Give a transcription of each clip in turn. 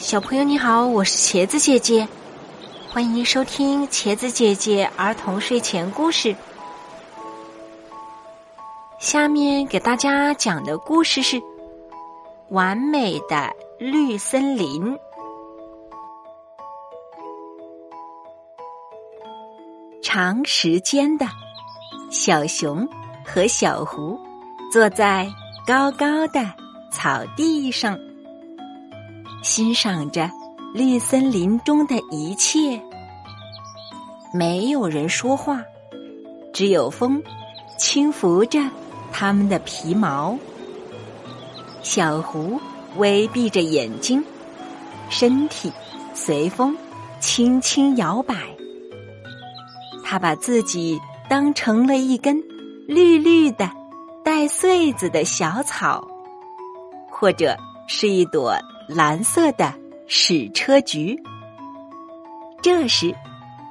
小朋友你好，我是茄子姐姐，欢迎收听茄子姐姐儿童睡前故事。下面给大家讲的故事是《完美的绿森林》。长时间的，小熊和小狐坐在高高的草地上。欣赏着绿森林中的一切，没有人说话，只有风轻拂着它们的皮毛。小狐微闭着眼睛，身体随风轻轻摇摆。它把自己当成了一根绿绿的、带穗子的小草，或者是一朵。蓝色的矢车菊。这时，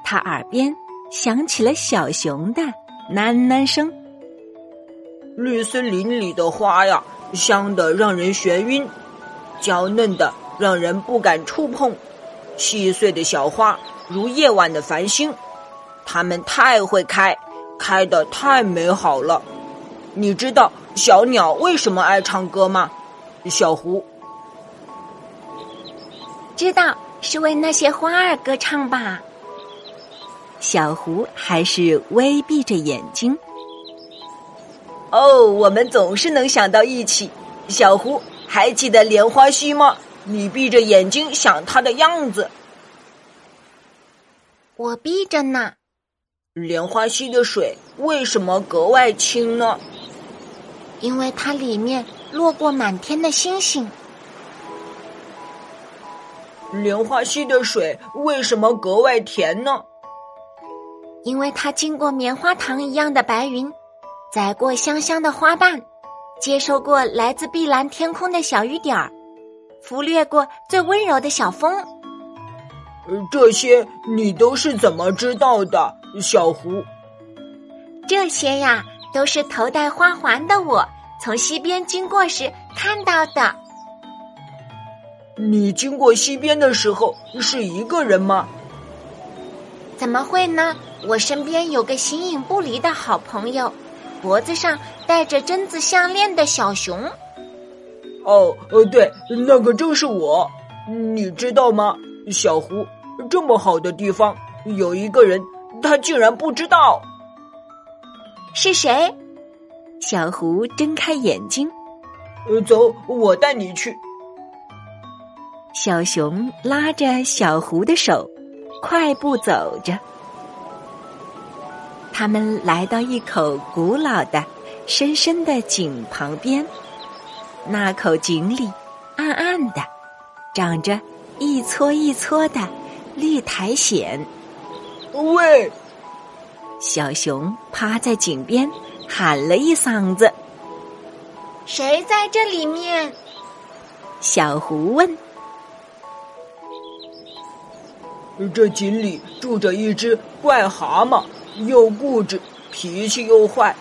他耳边响起了小熊的喃喃声：“绿森林里的花呀，香的让人眩晕，娇嫩的让人不敢触碰，细碎的小花如夜晚的繁星，它们太会开，开的太美好了。你知道小鸟为什么爱唱歌吗？小狐。”知道是为那些花儿歌唱吧？小狐还是微闭着眼睛。哦，我们总是能想到一起。小狐，还记得莲花溪吗？你闭着眼睛想它的样子。我闭着呢。莲花溪的水为什么格外清呢？因为它里面落过满天的星星。莲花溪的水为什么格外甜呢？因为它经过棉花糖一样的白云，载过香香的花瓣，接受过来自碧蓝天空的小雨点儿，拂掠过最温柔的小风。这些你都是怎么知道的，小狐？这些呀，都是头戴花环的我从西边经过时看到的。你经过溪边的时候是一个人吗？怎么会呢？我身边有个形影不离的好朋友，脖子上戴着榛子项链的小熊。哦，呃，对，那个正是我。你知道吗，小狐？这么好的地方，有一个人，他竟然不知道。是谁？小胡睁开眼睛。呃，走，我带你去。小熊拉着小狐的手，快步走着。他们来到一口古老的、深深的井旁边。那口井里暗暗的，长着一撮一撮的绿苔藓。喂！小熊趴在井边喊了一嗓子：“谁在这里面？”小狐问。这井里住着一只怪蛤蟆，又固执，脾气又坏。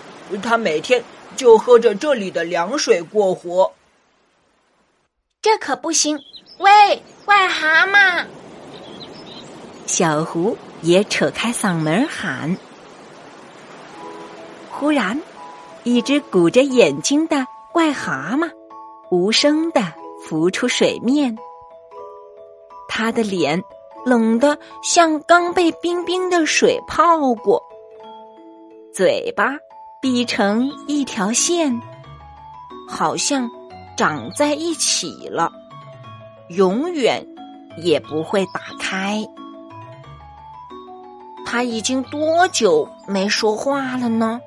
它每天就喝着这里的凉水过活。这可不行！喂，怪蛤蟆！小狐也扯开嗓门喊。忽然，一只鼓着眼睛的怪蛤蟆无声的浮出水面，他的脸。冷得像刚被冰冰的水泡过，嘴巴闭成一条线，好像长在一起了，永远也不会打开。他已经多久没说话了呢？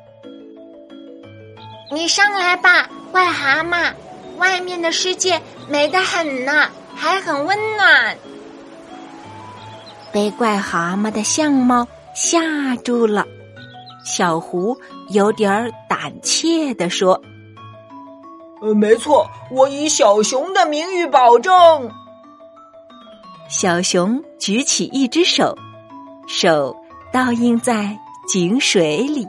你上来吧，坏蛤蟆！外面的世界美得很呢，还很温暖。被怪蛤蟆的相貌吓住了，小狐有点儿胆怯地说：“呃，没错，我以小熊的名誉保证。”小熊举起一只手，手倒映在井水里。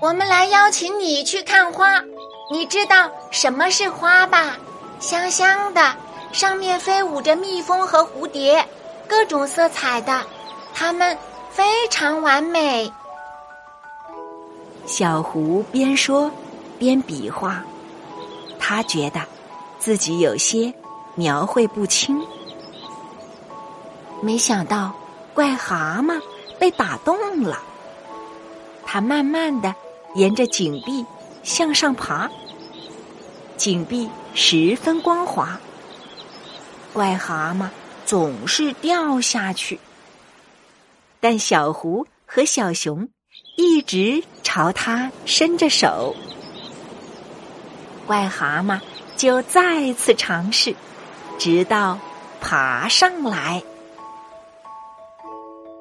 我们来邀请你去看花，你知道什么是花吧？香香的，上面飞舞着蜜蜂和蝴蝶，各种色彩的，它们非常完美。小狐边说边比划，他觉得自己有些描绘不清。没想到怪蛤蟆被打动了，它慢慢的沿着井壁向上爬，井壁十分光滑。怪蛤蟆总是掉下去，但小狐和小熊一直朝他伸着手。怪蛤蟆就再次尝试，直到爬上来。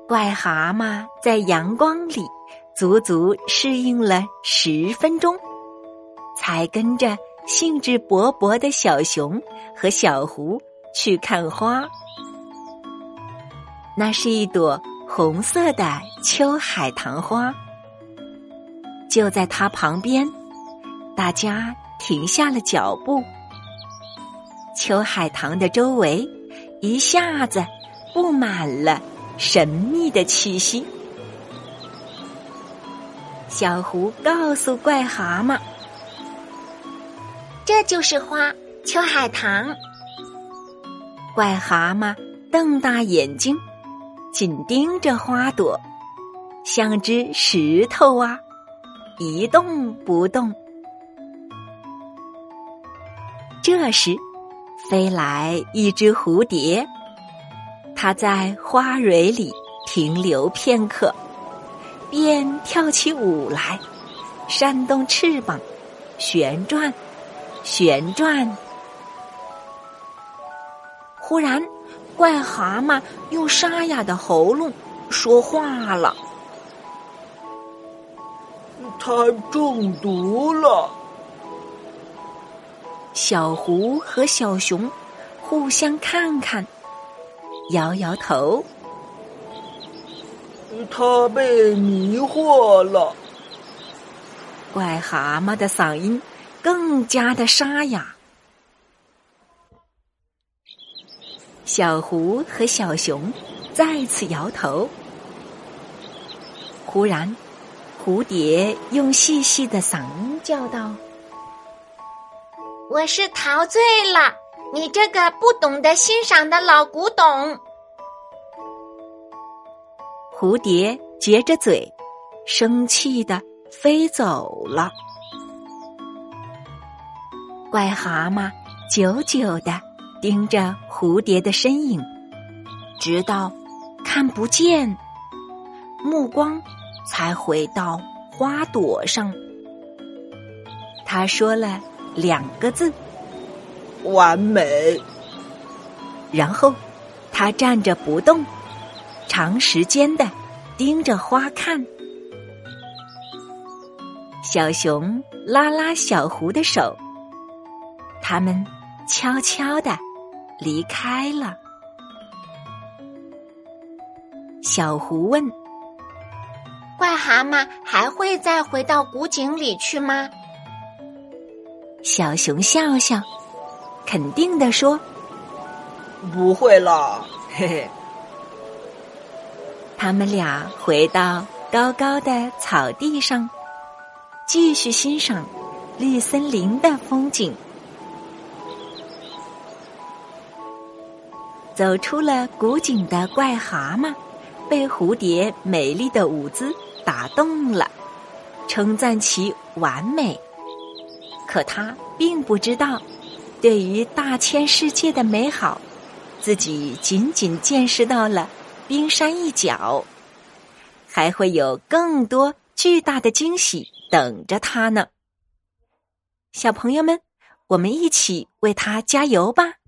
怪蛤蟆在阳光里足足适应了十分钟，才跟着兴致勃勃的小熊和小狐。去看花，那是一朵红色的秋海棠花。就在它旁边，大家停下了脚步。秋海棠的周围一下子布满了神秘的气息。小狐告诉怪蛤蟆：“这就是花，秋海棠。”怪蛤蟆瞪大眼睛，紧盯着花朵，像只石头啊，一动不动。这时，飞来一只蝴蝶，它在花蕊里停留片刻，便跳起舞来，扇动翅膀，旋转，旋转。忽然，怪蛤蟆用沙哑的喉咙说话了：“它中毒了。”小狐和小熊互相看看，摇摇头：“它被迷惑了。”怪蛤蟆的嗓音更加的沙哑。小狐和小熊再次摇头。忽然，蝴蝶用细细的嗓音叫道：“我是陶醉了，你这个不懂得欣赏的老古董。”蝴蝶撅着嘴，生气的飞走了。怪蛤蟆久久的。盯着蝴蝶的身影，直到看不见，目光才回到花朵上。他说了两个字：“完美。”然后他站着不动，长时间的盯着花看。小熊拉拉小狐的手，他们悄悄的。离开了。小狐问：“怪蛤蟆还会再回到古井里去吗？”小熊笑笑，肯定的说：“不会了。”嘿嘿。他们俩回到高高的草地上，继续欣赏绿森林的风景。走出了古井的怪蛤蟆，被蝴蝶美丽的舞姿打动了，称赞其完美。可他并不知道，对于大千世界的美好，自己仅仅见识到了冰山一角，还会有更多巨大的惊喜等着他呢。小朋友们，我们一起为他加油吧！